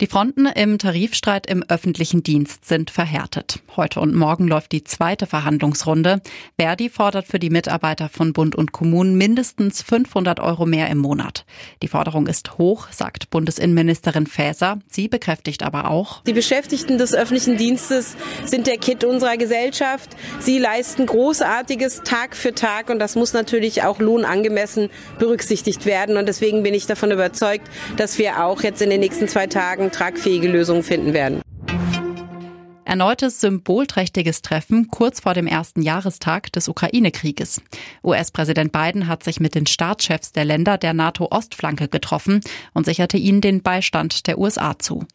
Die Fronten im Tarifstreit im öffentlichen Dienst sind verhärtet. Heute und morgen läuft die zweite Verhandlungsrunde. Verdi fordert für die Mitarbeiter von Bund und Kommunen mindestens 500 Euro mehr im Monat. Die Forderung ist hoch, sagt Bundesinnenministerin Faeser. Sie bekräftigt aber auch, die Beschäftigten des öffentlichen Dienstes sind der Kitt unserer Gesellschaft. Sie leisten Großartiges Tag für Tag und das muss natürlich auch lohnangemessen berücksichtigt werden. Und deswegen bin ich davon überzeugt, dass wir auch jetzt in den nächsten zwei Tagen tragfähige Lösungen finden werden. Erneutes symbolträchtiges Treffen kurz vor dem ersten Jahrestag des Ukraine-Krieges. US-Präsident Biden hat sich mit den Staatschefs der Länder der NATO-Ostflanke getroffen und sicherte ihnen den Beistand der USA zu.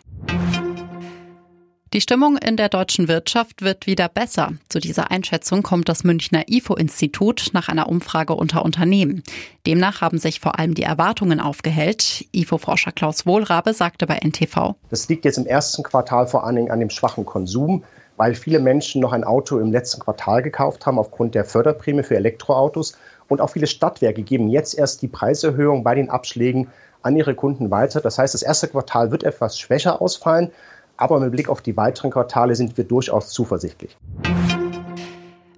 Die Stimmung in der deutschen Wirtschaft wird wieder besser. Zu dieser Einschätzung kommt das Münchner IFO-Institut nach einer Umfrage unter Unternehmen. Demnach haben sich vor allem die Erwartungen aufgehellt. IFO-Forscher Klaus Wohlrabe sagte bei NTV. Das liegt jetzt im ersten Quartal vor allen Dingen an dem schwachen Konsum, weil viele Menschen noch ein Auto im letzten Quartal gekauft haben aufgrund der Förderprämie für Elektroautos. Und auch viele Stadtwerke geben jetzt erst die Preiserhöhung bei den Abschlägen an ihre Kunden weiter. Das heißt, das erste Quartal wird etwas schwächer ausfallen. Aber mit Blick auf die weiteren Quartale sind wir durchaus zuversichtlich.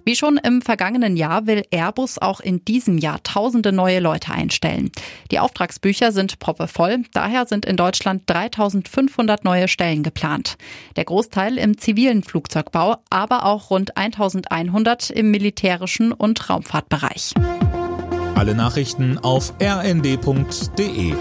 Wie schon im vergangenen Jahr will Airbus auch in diesem Jahr tausende neue Leute einstellen. Die Auftragsbücher sind proppevoll, daher sind in Deutschland 3500 neue Stellen geplant. Der Großteil im zivilen Flugzeugbau, aber auch rund 1100 im militärischen und Raumfahrtbereich. Alle Nachrichten auf rnd.de